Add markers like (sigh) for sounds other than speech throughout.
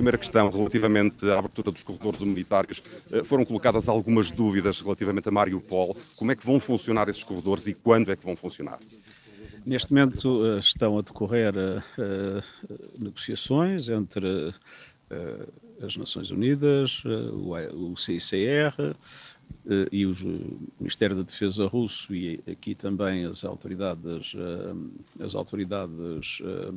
primeira questão, relativamente à abertura dos corredores humanitários, eh, foram colocadas algumas dúvidas relativamente a Mariupol. Como é que vão funcionar esses corredores e quando é que vão funcionar? Neste momento eh, estão a decorrer uh, negociações entre as Nações Unidas, o CICR, eh, e o Ministério da Defesa russo e aqui também as autoridades, eh, as autoridades eh,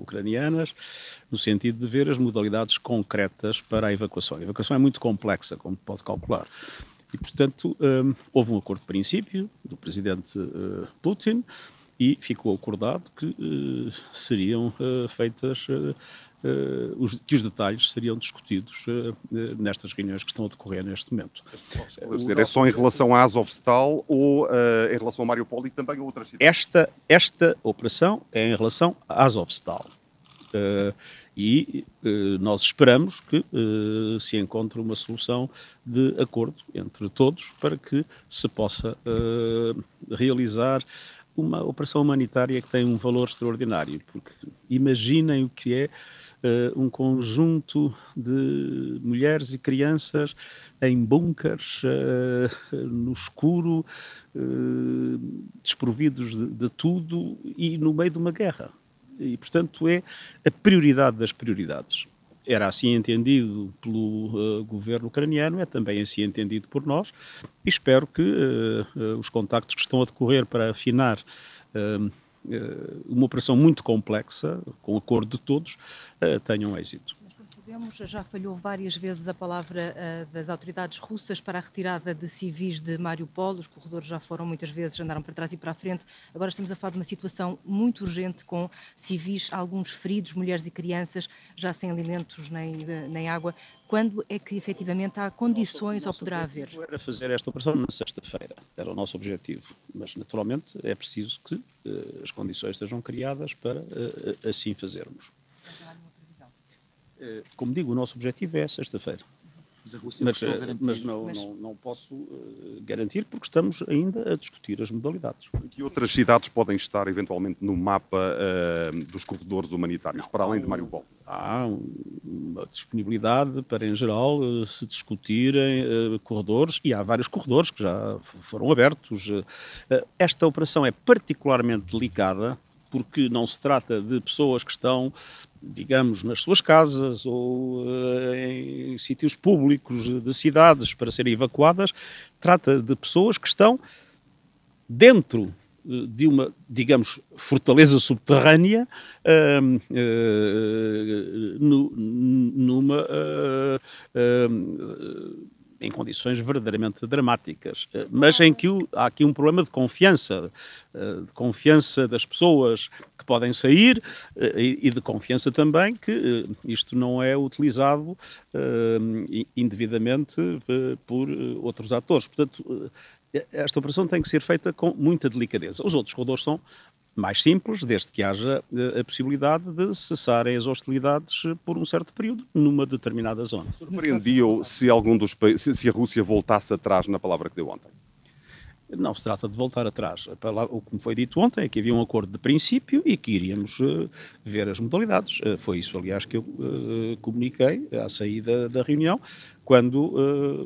ucranianas, no sentido de ver as modalidades concretas para a evacuação. A evacuação é muito complexa, como pode calcular. E, portanto, houve um acordo de princípio do presidente Putin e ficou acordado que seriam feitas Uh, os, que os detalhes seriam discutidos uh, nestas reuniões que estão a decorrer neste momento. Dizer, é só em relação à Azovstal ou uh, em relação a Mariupol e também a outras cidades? Esta, esta operação é em relação à Azovstal. e nós esperamos que se encontre uma solução de acordo entre todos para que se possa realizar uma operação humanitária que tem um valor extraordinário, porque imaginem o que é uh, um conjunto de mulheres e crianças em bunkers, uh, no escuro, uh, desprovidos de, de tudo e no meio de uma guerra. E, portanto, é a prioridade das prioridades era assim entendido pelo uh, governo ucraniano, é também assim entendido por nós, e espero que uh, uh, os contactos que estão a decorrer para afinar eh, uma operação muito complexa, com acordo de todos, eh, tenham êxito. Sabemos, já falhou várias vezes a palavra eh, das autoridades russas para a retirada de civis de Mariupol. Os corredores já foram muitas vezes, andaram para trás e para a frente. Agora estamos a falar de uma situação muito urgente com civis, alguns feridos, mulheres e crianças, já sem alimentos nem, nem água quando é que efetivamente há condições ou poderá haver? Era fazer esta operação na sexta-feira, era o nosso objetivo, mas naturalmente é preciso que uh, as condições sejam criadas para uh, assim fazermos. Uh, como digo, o nosso objetivo é sexta-feira. Mas a Rússia mas, eh, mas, não, mas... Não, não, posso uh, garantir porque estamos ainda a discutir as modalidades. Que outras cidades podem estar eventualmente no mapa uh, dos corredores humanitários, não, para além de Mariupol? Há uma disponibilidade para, em geral, uh, se discutirem corredores e há vários corredores que já foram abertos. esta operação é particularmente delicada porque não se trata de pessoas que estão digamos, nas suas casas ou uh, em sítios públicos de cidades para serem evacuadas, trata de pessoas que estão dentro uh, de uma, digamos, fortaleza subterrânea uh, no, numa em condições verdadeiramente dramáticas, mas em que há aqui um problema de confiança, de confiança das pessoas podem sair eh, e de confiança também que eh, isto não é utilizado eh, indevidamente por outros atores. Portanto, esta operação tem que ser feita com muita delicadeza. Os outros corredores são mais simples, desde que haja a possibilidade de cessarem as hostilidades por um certo período numa determinada zona. Surpreendia-o se algum dos se a Rússia voltasse atrás na palavra que deu ontem? Não se trata de voltar atrás. O que me foi dito ontem é que havia um acordo de princípio e que iríamos uh, ver as modalidades. Uh, foi isso, aliás, que eu uh, comuniquei à saída da reunião, quando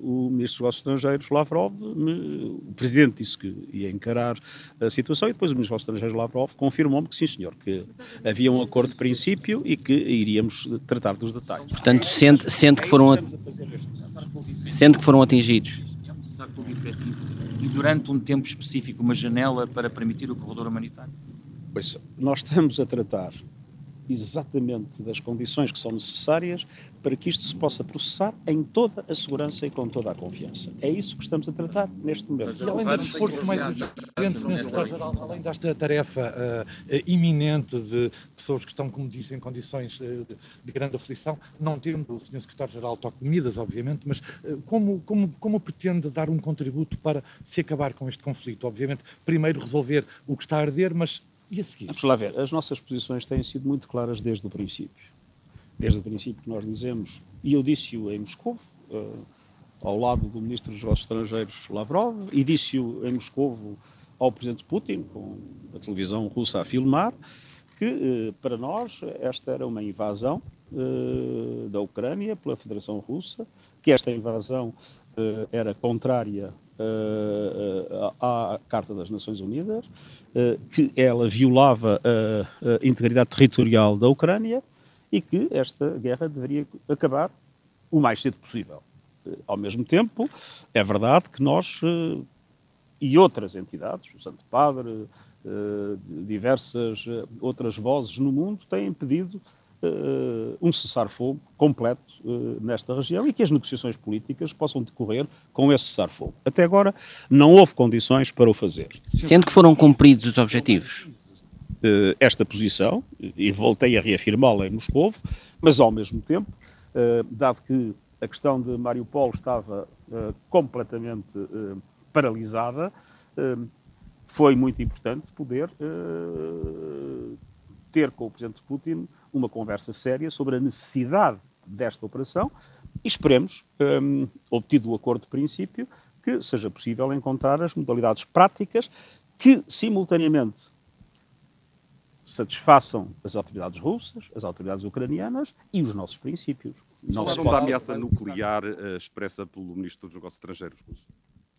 o Ministro dos Negócios Estrangeiros, Lavrov, me, o Presidente disse que ia encarar a situação e depois o Ministro dos Negócios Estrangeiros, Lavrov, confirmou-me que sim, senhor, que havia um acordo de princípio e que iríamos tratar dos detalhes. Portanto, sente, sente, que, foram, sente que foram atingidos e durante um tempo específico uma janela para permitir o corredor humanitário? Pois, nós estamos a tratar exatamente das condições que são necessárias para que isto se possa processar em toda a segurança e com toda a confiança. É isso que estamos a tratar neste momento. E além do esforço mais urgente, Sr. Secretário-Geral, além desta tarefa uh, iminente de pessoas que estão, como disse, em condições uh, de grande aflição, não tendo o Sr. Secretário-Geral toque de medidas, obviamente, mas uh, como, como, como pretende dar um contributo para se acabar com este conflito? Obviamente, primeiro resolver o que está a arder, mas e a seguir? Vamos lá ver. As nossas posições têm sido muito claras desde o princípio. Desde o princípio que nós dizemos, e eu disse-o em Moscou, uh, ao lado do Ministro dos Negócios Estrangeiros Lavrov, e disse-o em Moscou ao Presidente Putin, com a televisão russa a filmar, que uh, para nós esta era uma invasão uh, da Ucrânia pela Federação Russa, que esta invasão era contrária à Carta das Nações Unidas, que ela violava a, a integridade territorial da Ucrânia e que esta guerra deveria acabar o mais cedo possível. Ao mesmo tempo, é verdade que nós e outras entidades, o Santo Padre, diversas outras vozes no mundo, têm pedido uh, um cessar-fogo completo uh, nesta região e que as negociações políticas possam decorrer com esse cessar-fogo. Até agora não houve condições para o fazer. Sendo que foram cumpridos os objetivos? Uh, esta posição, e voltei a reafirmá-la em Moscou, mas ao mesmo tempo, dado que a questão de Mariupol estava completamente paralisada, foi muito importante poder ter com o Presidente Putin uma conversa séria sobre a necessidade desta operação e esperemos, um, obtido o acordo de princípio, que seja possível encontrar as modalidades práticas que, simultaneamente, satisfaçam as autoridades russas, as autoridades ucranianas e os nossos princípios. Não Falaram da ameaça nuclear uh, expressa pelo Ministro dos Negócios Estrangeiros russo.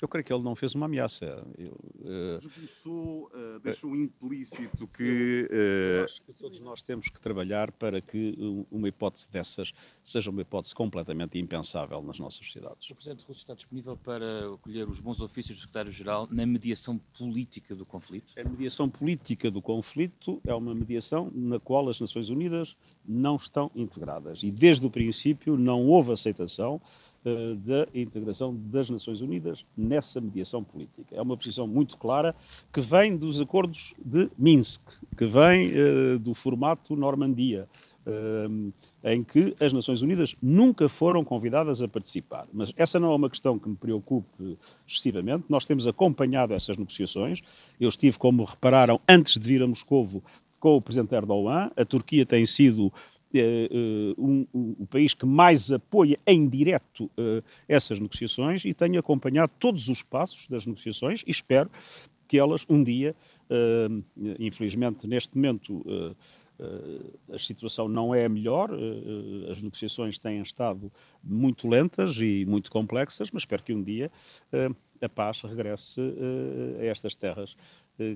Eu creio que ele não fez uma ameaça. Eu, uh, Esboçou, uh, deixou implícito que. Uh, acho que todos nós temos que trabalhar para que uma hipótese dessas seja uma hipótese completamente impensável nas nossas sociedades. O Presidente Russo está disponível para acolher os bons ofícios do Secretário-Geral na mediação política do conflito? A mediação política do conflito é uma mediação na qual as Nações Unidas não estão integradas. E desde o princípio não houve aceitação da integração das Nações Unidas nessa mediação política. É uma posição muito clara que vem dos acordos de Minsk, que vem uh, do formato Normandia. Uh, em que as Nações Unidas nunca foram convidadas a participar. Mas essa não é uma questão que me preocupe excessivamente. Nós temos acompanhado essas negociações. Eu estive, como repararam, antes de vir a Moscovo, com o presidente Erdogan. A Turquia tem sido Uh, um, o país que mais apoia em direto uh, essas negociações e tenho acompanhado todos os passos das negociações e espero que elas um dia, uh, infelizmente neste momento a situação não é a melhor, as negociações têm estado muito lentas e muito complexas, mas espero que um dia a paz regresse a estas terras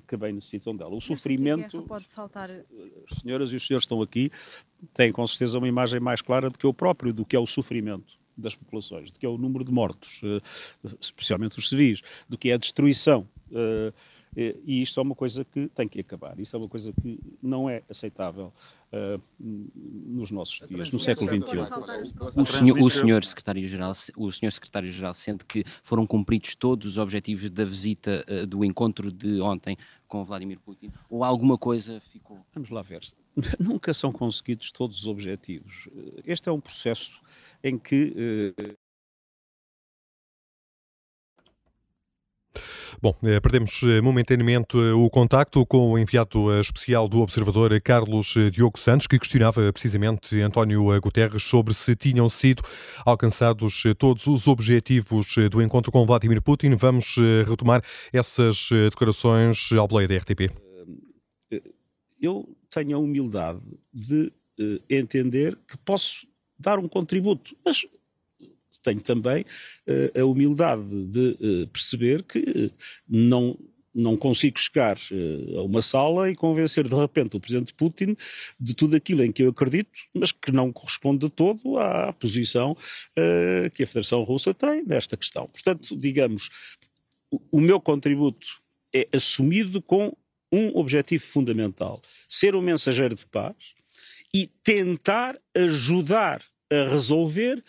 que bem necessitam dela. O sofrimento. Pode saltar... As senhoras e os senhores estão aqui, têm com certeza uma imagem mais clara do que eu próprio, do que é o sofrimento das populações, do que é o número de mortos, eh, especialmente os civis, do que é a destruição. Eh, e isto é uma coisa que tem que acabar. Isto é uma coisa que não é aceitável uh, nos nossos dias, no século XXI. O senhor, o senhor secretário-geral, o senhor secretário-geral sente que foram cumpridos todos os objetivos da visita uh, do encontro de ontem com Vladimir Putin? Ou alguma coisa ficou? Vamos lá ver. (laughs) Nunca são conseguidos todos os objetivos. Este é um processo em que Bom, eh, perdemos eh, momentaneamente eh, o contacto com o enviado especial do Observador, Carlos Diogo Santos, que questionava precisamente António Guterres sobre se tinham sido alcançados todos os objetivos do encontro com Vladimir Putin. Vamos retomar essas declarações ao boleia da RTP. Eu tenho a humildade de entender que posso dar um contributo, mas tenho também uh, a humildade de uh, perceber que uh, não não consigo chegar a uma sala e convencer de repente o presidente Putin de tudo aquilo em que eu acredito, mas que não corresponde de todo à posição que a Federação Russa tem nesta questão. Portanto, digamos, o meu contributo é assumido com um objetivo fundamental: ser um mensageiro de paz e tentar ajudar a resolver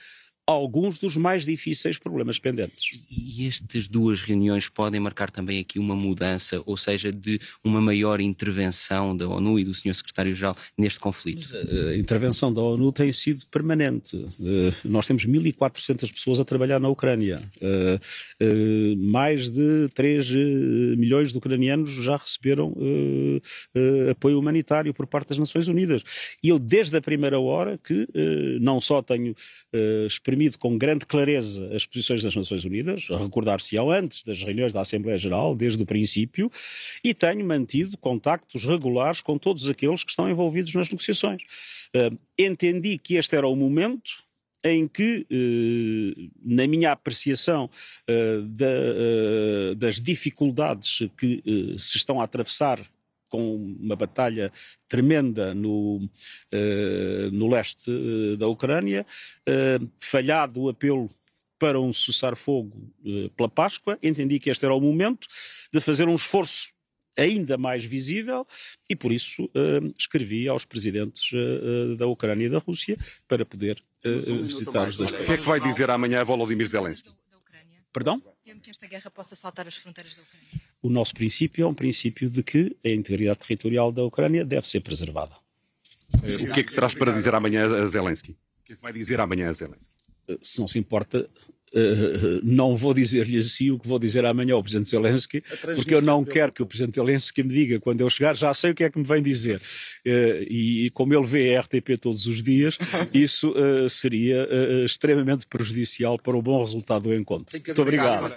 alguns dos mais difíceis problemas pendentes. E estas duas reuniões podem marcar também aqui uma mudança, ou seja, de uma maior intervenção da ONU e do Sr. Secretário-Geral neste conflito? Mas a intervenção da ONU tem sido permanente. Uh, nós temos 1.400 pessoas a trabalhar na Ucrânia. Uh, mais de 3 milhões de ucranianos já receberam apoio humanitário por parte das Nações Unidas. E eu, desde a primeira hora, que não só tenho experimentado com grande clareza as posições das Nações Unidas, recordar-se-ão antes das reuniões da Assembleia Geral, desde o princípio, e tenho mantido contactos regulares com todos aqueles que estão envolvidos nas negociações. Uh, entendi que este era o momento em que, eh, na minha apreciação eh, da, das dificuldades que se estão a atravessar com uma batalha tremenda no, uh, no leste uh, da Ucrânia, uh, falhado o apelo para um cessar-fogo pela Páscoa, entendi que este era o momento de fazer um esforço ainda mais visível e por isso escrevi aos presidentes da Ucrânia e da Rússia para poder visitar os dois países. O que é que vai dizer amanhã Volodymyr Zelensky? Perdão? Temo que esta guerra possa saltar as fronteiras da Ucrânia. O nosso princípio é um princípio de que a integridade territorial da Ucrânia deve ser preservada. O que é que traz para dizer amanhã a Zelensky? O que é que vai dizer amanhã a Zelensky? Eh, se não se importa, Uh, não vou dizer-lhe assim o que vou dizer amanhã ao Presidente Zelensky, porque eu não quero que o Presidente Zelensky me diga quando eu chegar, já sei o que é que me vem dizer. Uh, e como ele vê a RTP todos os dias, (laughs) isso seria extremamente prejudicial para o bom resultado do encontro. Muito obrigado.